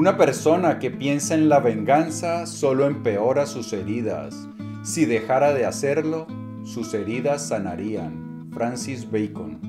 Una persona que piensa en la venganza solo empeora sus heridas. Si dejara de hacerlo, sus heridas sanarían. Francis Bacon.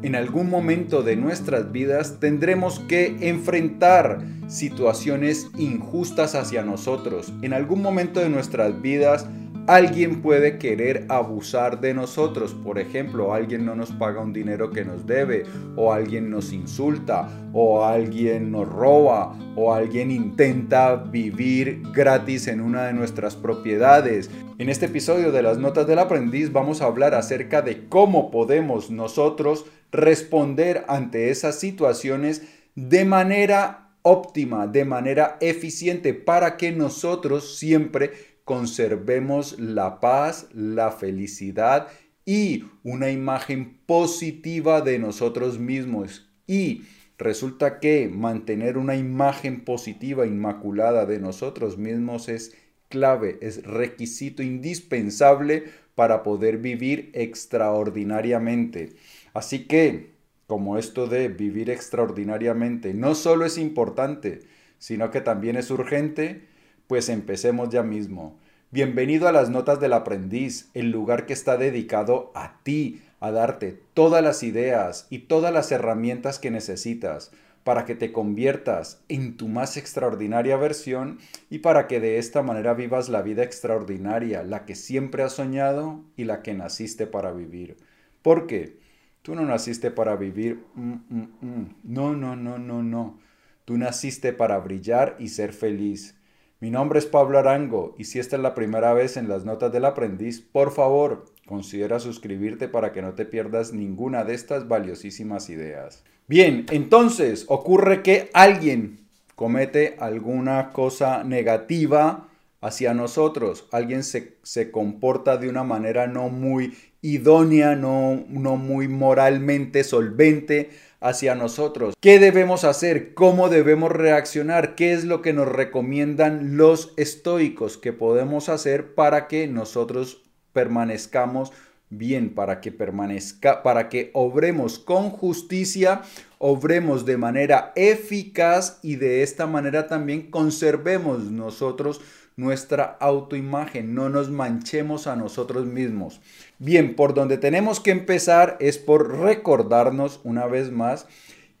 En algún momento de nuestras vidas tendremos que enfrentar situaciones injustas hacia nosotros. En algún momento de nuestras vidas alguien puede querer abusar de nosotros. Por ejemplo, alguien no nos paga un dinero que nos debe, o alguien nos insulta, o alguien nos roba, o alguien intenta vivir gratis en una de nuestras propiedades. En este episodio de las Notas del Aprendiz vamos a hablar acerca de cómo podemos nosotros responder ante esas situaciones de manera óptima, de manera eficiente, para que nosotros siempre conservemos la paz, la felicidad y una imagen positiva de nosotros mismos. Y resulta que mantener una imagen positiva, inmaculada de nosotros mismos es clave, es requisito indispensable para poder vivir extraordinariamente. Así que, como esto de vivir extraordinariamente no solo es importante, sino que también es urgente, pues empecemos ya mismo. Bienvenido a las Notas del Aprendiz, el lugar que está dedicado a ti, a darte todas las ideas y todas las herramientas que necesitas para que te conviertas en tu más extraordinaria versión y para que de esta manera vivas la vida extraordinaria, la que siempre has soñado y la que naciste para vivir. ¿Por qué? Tú no naciste para vivir... Mm, mm, mm. No, no, no, no, no. Tú naciste para brillar y ser feliz. Mi nombre es Pablo Arango y si esta es la primera vez en las notas del aprendiz, por favor, considera suscribirte para que no te pierdas ninguna de estas valiosísimas ideas. Bien, entonces ocurre que alguien comete alguna cosa negativa hacia nosotros, alguien se, se comporta de una manera no muy idónea, no, no muy moralmente solvente, hacia nosotros. ¿Qué debemos hacer? ¿Cómo debemos reaccionar? ¿Qué es lo que nos recomiendan los estoicos que podemos hacer para que nosotros permanezcamos bien, para que permanezca, para que obremos con justicia, obremos de manera eficaz y de esta manera también conservemos nosotros nuestra autoimagen, no nos manchemos a nosotros mismos. Bien, por donde tenemos que empezar es por recordarnos una vez más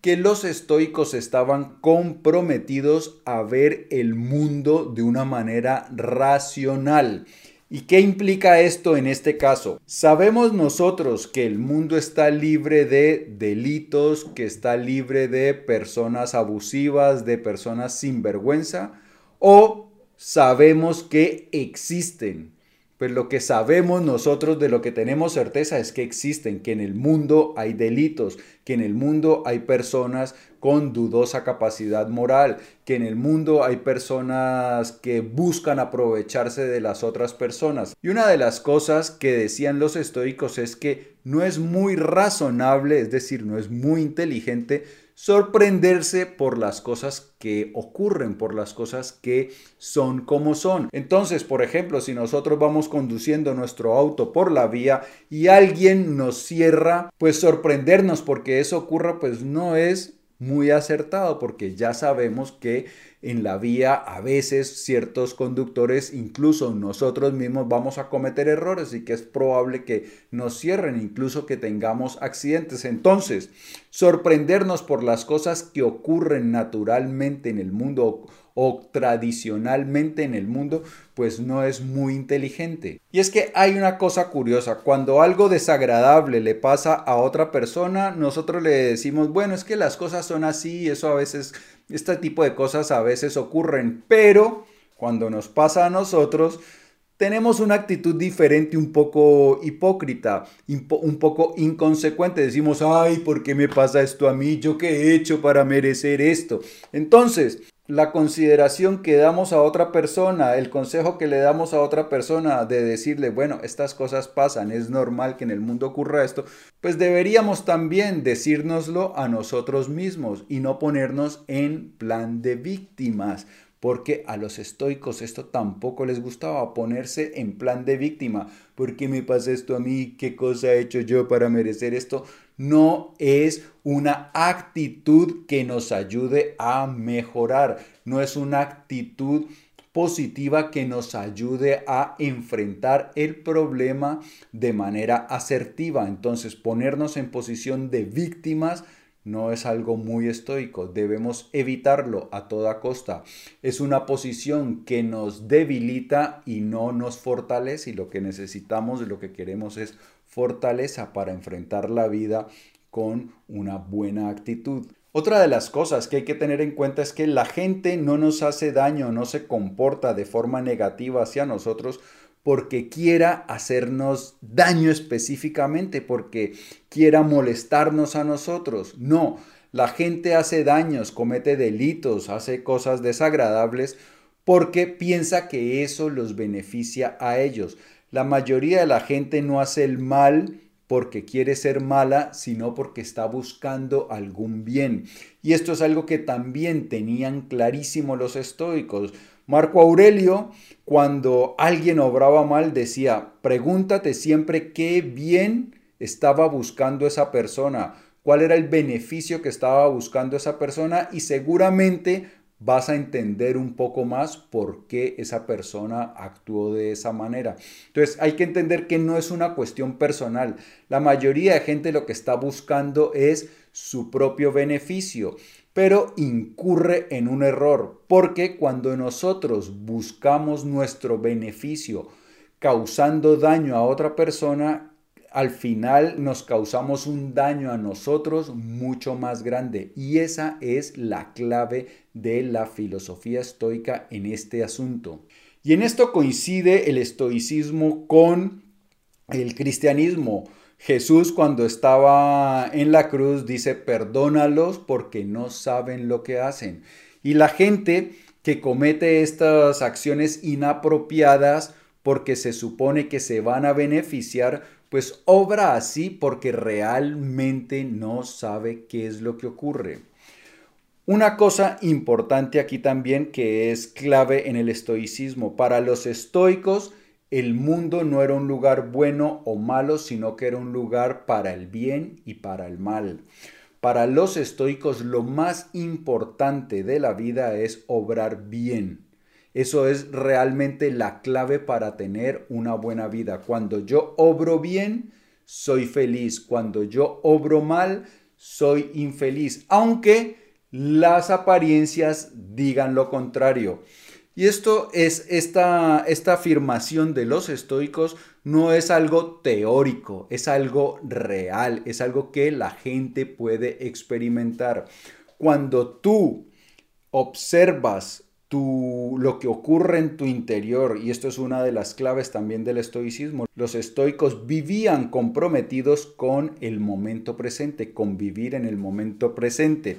que los estoicos estaban comprometidos a ver el mundo de una manera racional. ¿Y qué implica esto en este caso? Sabemos nosotros que el mundo está libre de delitos, que está libre de personas abusivas, de personas sin vergüenza, o sabemos que existen. Pues lo que sabemos nosotros de lo que tenemos certeza es que existen, que en el mundo hay delitos, que en el mundo hay personas con dudosa capacidad moral, que en el mundo hay personas que buscan aprovecharse de las otras personas. Y una de las cosas que decían los estoicos es que no es muy razonable, es decir, no es muy inteligente sorprenderse por las cosas que ocurren, por las cosas que son como son. Entonces, por ejemplo, si nosotros vamos conduciendo nuestro auto por la vía y alguien nos cierra, pues sorprendernos porque eso ocurra, pues no es muy acertado porque ya sabemos que en la vía a veces ciertos conductores, incluso nosotros mismos vamos a cometer errores y que es probable que nos cierren, incluso que tengamos accidentes. Entonces, sorprendernos por las cosas que ocurren naturalmente en el mundo o tradicionalmente en el mundo, pues no es muy inteligente. Y es que hay una cosa curiosa, cuando algo desagradable le pasa a otra persona, nosotros le decimos, bueno, es que las cosas son así, eso a veces, este tipo de cosas a veces ocurren, pero cuando nos pasa a nosotros, tenemos una actitud diferente, un poco hipócrita, un poco inconsecuente. Decimos, ay, ¿por qué me pasa esto a mí? ¿Yo qué he hecho para merecer esto? Entonces, la consideración que damos a otra persona, el consejo que le damos a otra persona de decirle, bueno, estas cosas pasan, es normal que en el mundo ocurra esto, pues deberíamos también decírnoslo a nosotros mismos y no ponernos en plan de víctimas, porque a los estoicos esto tampoco les gustaba ponerse en plan de víctima. ¿Por qué me pasa esto a mí? ¿Qué cosa he hecho yo para merecer esto? No es una actitud que nos ayude a mejorar, no es una actitud positiva que nos ayude a enfrentar el problema de manera asertiva. Entonces, ponernos en posición de víctimas no es algo muy estoico, debemos evitarlo a toda costa. Es una posición que nos debilita y no nos fortalece y lo que necesitamos y lo que queremos es fortaleza para enfrentar la vida con una buena actitud. Otra de las cosas que hay que tener en cuenta es que la gente no nos hace daño, no se comporta de forma negativa hacia nosotros porque quiera hacernos daño específicamente, porque quiera molestarnos a nosotros. No, la gente hace daños, comete delitos, hace cosas desagradables porque piensa que eso los beneficia a ellos. La mayoría de la gente no hace el mal porque quiere ser mala, sino porque está buscando algún bien. Y esto es algo que también tenían clarísimo los estoicos. Marco Aurelio, cuando alguien obraba mal, decía, pregúntate siempre qué bien estaba buscando esa persona, cuál era el beneficio que estaba buscando esa persona y seguramente vas a entender un poco más por qué esa persona actuó de esa manera. Entonces hay que entender que no es una cuestión personal. La mayoría de gente lo que está buscando es su propio beneficio, pero incurre en un error, porque cuando nosotros buscamos nuestro beneficio causando daño a otra persona, al final nos causamos un daño a nosotros mucho más grande. Y esa es la clave de la filosofía estoica en este asunto. Y en esto coincide el estoicismo con el cristianismo. Jesús cuando estaba en la cruz dice, perdónalos porque no saben lo que hacen. Y la gente que comete estas acciones inapropiadas porque se supone que se van a beneficiar, pues obra así porque realmente no sabe qué es lo que ocurre. Una cosa importante aquí también que es clave en el estoicismo. Para los estoicos, el mundo no era un lugar bueno o malo, sino que era un lugar para el bien y para el mal. Para los estoicos lo más importante de la vida es obrar bien. Eso es realmente la clave para tener una buena vida. Cuando yo obro bien, soy feliz. Cuando yo obro mal, soy infeliz. Aunque las apariencias digan lo contrario. Y esto es esta, esta afirmación de los estoicos no es algo teórico, es algo real, es algo que la gente puede experimentar. Cuando tú observas lo que ocurre en tu interior, y esto es una de las claves también del estoicismo, los estoicos vivían comprometidos con el momento presente, con vivir en el momento presente.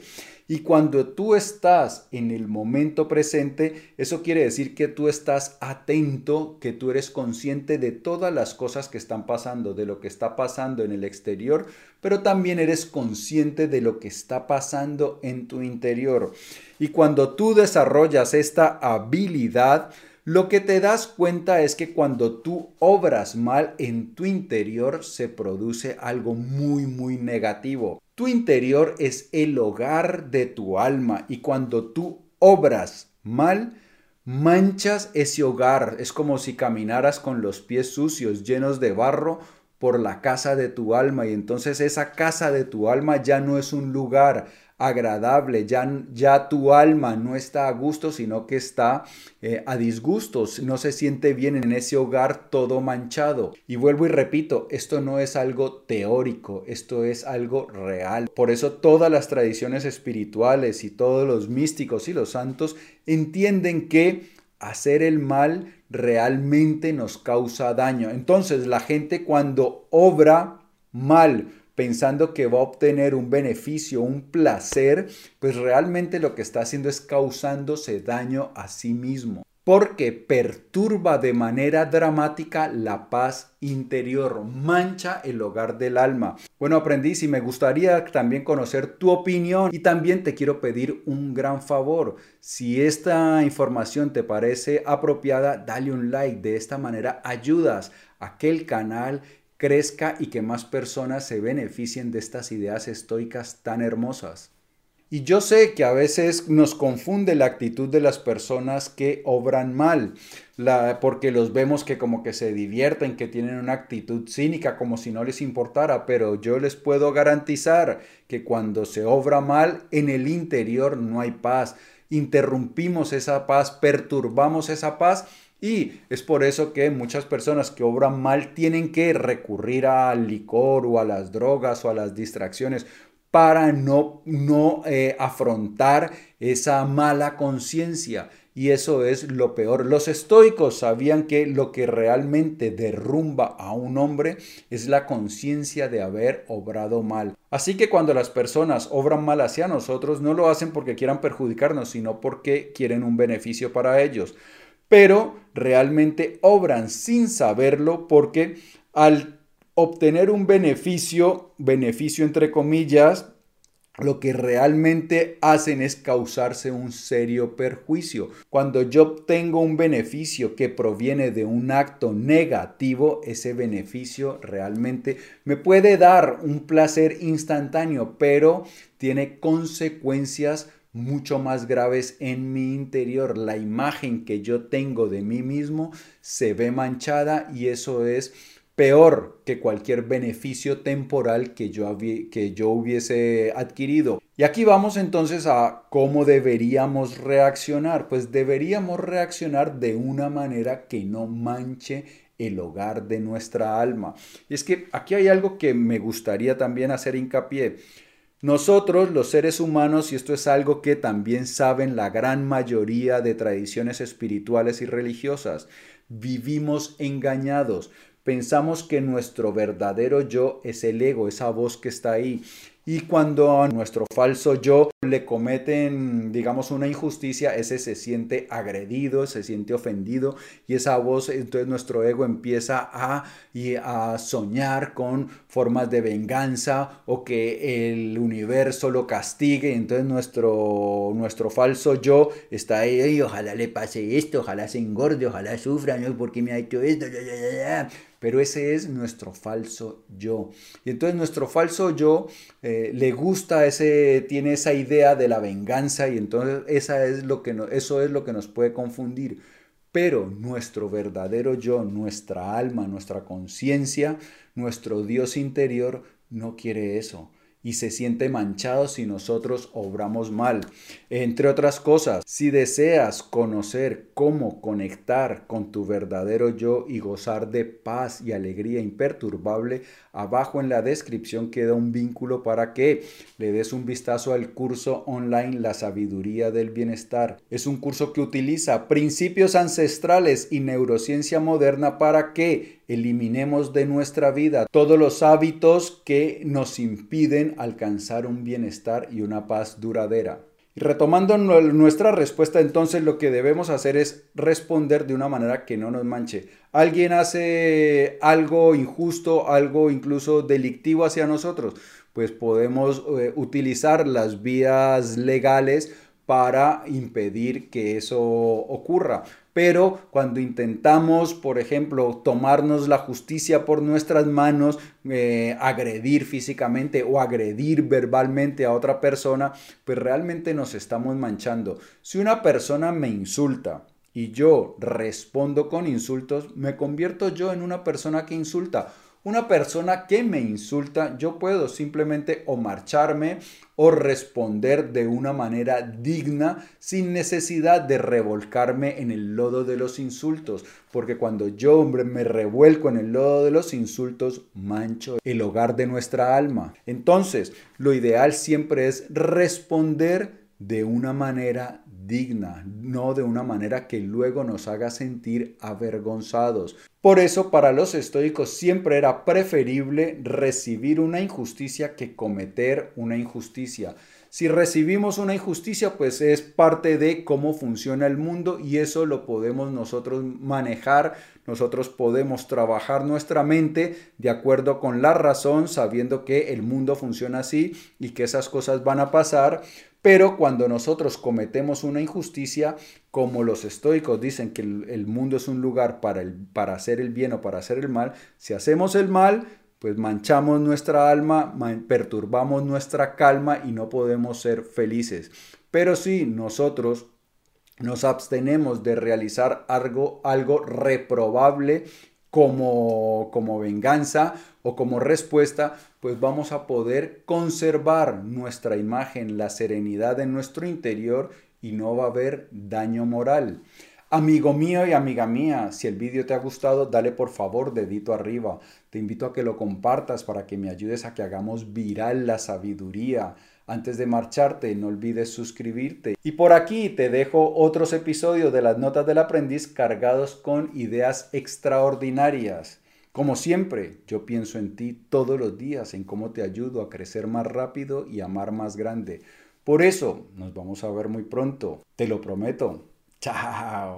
Y cuando tú estás en el momento presente, eso quiere decir que tú estás atento, que tú eres consciente de todas las cosas que están pasando, de lo que está pasando en el exterior, pero también eres consciente de lo que está pasando en tu interior. Y cuando tú desarrollas esta habilidad, lo que te das cuenta es que cuando tú obras mal en tu interior se produce algo muy, muy negativo. Tu interior es el hogar de tu alma y cuando tú obras mal, manchas ese hogar. Es como si caminaras con los pies sucios, llenos de barro por la casa de tu alma y entonces esa casa de tu alma ya no es un lugar agradable, ya, ya tu alma no está a gusto, sino que está eh, a disgustos, no se siente bien en ese hogar todo manchado. Y vuelvo y repito, esto no es algo teórico, esto es algo real. Por eso todas las tradiciones espirituales y todos los místicos y los santos entienden que hacer el mal realmente nos causa daño. Entonces la gente cuando obra mal, pensando que va a obtener un beneficio, un placer, pues realmente lo que está haciendo es causándose daño a sí mismo porque perturba de manera dramática la paz interior, mancha el hogar del alma. Bueno, aprendiz, y me gustaría también conocer tu opinión y también te quiero pedir un gran favor. Si esta información te parece apropiada, dale un like. De esta manera ayudas a que el canal crezca y que más personas se beneficien de estas ideas estoicas tan hermosas. Y yo sé que a veces nos confunde la actitud de las personas que obran mal, porque los vemos que como que se divierten, que tienen una actitud cínica, como si no les importara, pero yo les puedo garantizar que cuando se obra mal, en el interior no hay paz. Interrumpimos esa paz, perturbamos esa paz y es por eso que muchas personas que obran mal tienen que recurrir al licor o a las drogas o a las distracciones para no, no eh, afrontar esa mala conciencia. Y eso es lo peor. Los estoicos sabían que lo que realmente derrumba a un hombre es la conciencia de haber obrado mal. Así que cuando las personas obran mal hacia nosotros, no lo hacen porque quieran perjudicarnos, sino porque quieren un beneficio para ellos. Pero realmente obran sin saberlo porque al obtener un beneficio, beneficio entre comillas, lo que realmente hacen es causarse un serio perjuicio. Cuando yo obtengo un beneficio que proviene de un acto negativo, ese beneficio realmente me puede dar un placer instantáneo, pero tiene consecuencias mucho más graves en mi interior. La imagen que yo tengo de mí mismo se ve manchada y eso es peor que cualquier beneficio temporal que yo, que yo hubiese adquirido. Y aquí vamos entonces a cómo deberíamos reaccionar. Pues deberíamos reaccionar de una manera que no manche el hogar de nuestra alma. Y es que aquí hay algo que me gustaría también hacer hincapié. Nosotros, los seres humanos, y esto es algo que también saben la gran mayoría de tradiciones espirituales y religiosas, vivimos engañados. Pensamos que nuestro verdadero yo es el ego, esa voz que está ahí. Y cuando a nuestro falso yo le cometen, digamos, una injusticia, ese se siente agredido, se siente ofendido y esa voz, entonces nuestro ego empieza a, a soñar con formas de venganza o que el universo lo castigue. Entonces nuestro, nuestro falso yo está ahí, ojalá le pase esto, ojalá se engorde, ojalá sufra, ¿no? porque me ha hecho esto? Pero ese es nuestro falso yo. Y entonces nuestro falso yo eh, le gusta ese, tiene esa idea de la venganza y entonces esa es lo que eso es lo que nos puede confundir. Pero nuestro verdadero yo, nuestra alma, nuestra conciencia, nuestro Dios interior no quiere eso y se siente manchado si nosotros obramos mal. Entre otras cosas, si deseas conocer cómo conectar con tu verdadero yo y gozar de paz y alegría imperturbable, abajo en la descripción queda un vínculo para que le des un vistazo al curso online La sabiduría del bienestar. Es un curso que utiliza principios ancestrales y neurociencia moderna para que eliminemos de nuestra vida todos los hábitos que nos impiden alcanzar un bienestar y una paz duradera. Retomando nuestra respuesta, entonces lo que debemos hacer es responder de una manera que no nos manche. Alguien hace algo injusto, algo incluso delictivo hacia nosotros, pues podemos eh, utilizar las vías legales para impedir que eso ocurra. Pero cuando intentamos, por ejemplo, tomarnos la justicia por nuestras manos, eh, agredir físicamente o agredir verbalmente a otra persona, pues realmente nos estamos manchando. Si una persona me insulta, y yo respondo con insultos, me convierto yo en una persona que insulta una persona que me insulta, yo puedo simplemente o marcharme o responder de una manera digna sin necesidad de revolcarme en el lodo de los insultos, porque cuando yo hombre me revuelco en el lodo de los insultos, mancho el hogar de nuestra alma. Entonces, lo ideal siempre es responder de una manera digna, no de una manera que luego nos haga sentir avergonzados. Por eso para los estoicos siempre era preferible recibir una injusticia que cometer una injusticia. Si recibimos una injusticia, pues es parte de cómo funciona el mundo y eso lo podemos nosotros manejar nosotros podemos trabajar nuestra mente de acuerdo con la razón, sabiendo que el mundo funciona así y que esas cosas van a pasar. Pero cuando nosotros cometemos una injusticia, como los estoicos dicen que el, mundo es un lugar para, el, para hacer el bien o para hacer el mal, si hacemos el mal, pues manchamos nuestra alma, perturbamos nuestra calma y no podemos ser felices. Pero si nosotros nos abstenemos de realizar algo, algo reprobable como, como venganza o como respuesta, pues vamos a poder conservar nuestra imagen, la serenidad en nuestro interior y no va a haber daño moral. Amigo mío y amiga mía, si el vídeo te ha gustado, dale por favor dedito arriba. Te invito a que lo compartas para que me ayudes a que hagamos viral la sabiduría. Antes de marcharte, no olvides suscribirte. Y por aquí te dejo otros episodios de las notas del aprendiz cargados con ideas extraordinarias. Como siempre, yo pienso en ti todos los días, en cómo te ayudo a crecer más rápido y amar más grande. Por eso, nos vamos a ver muy pronto. Te lo prometo. Chao.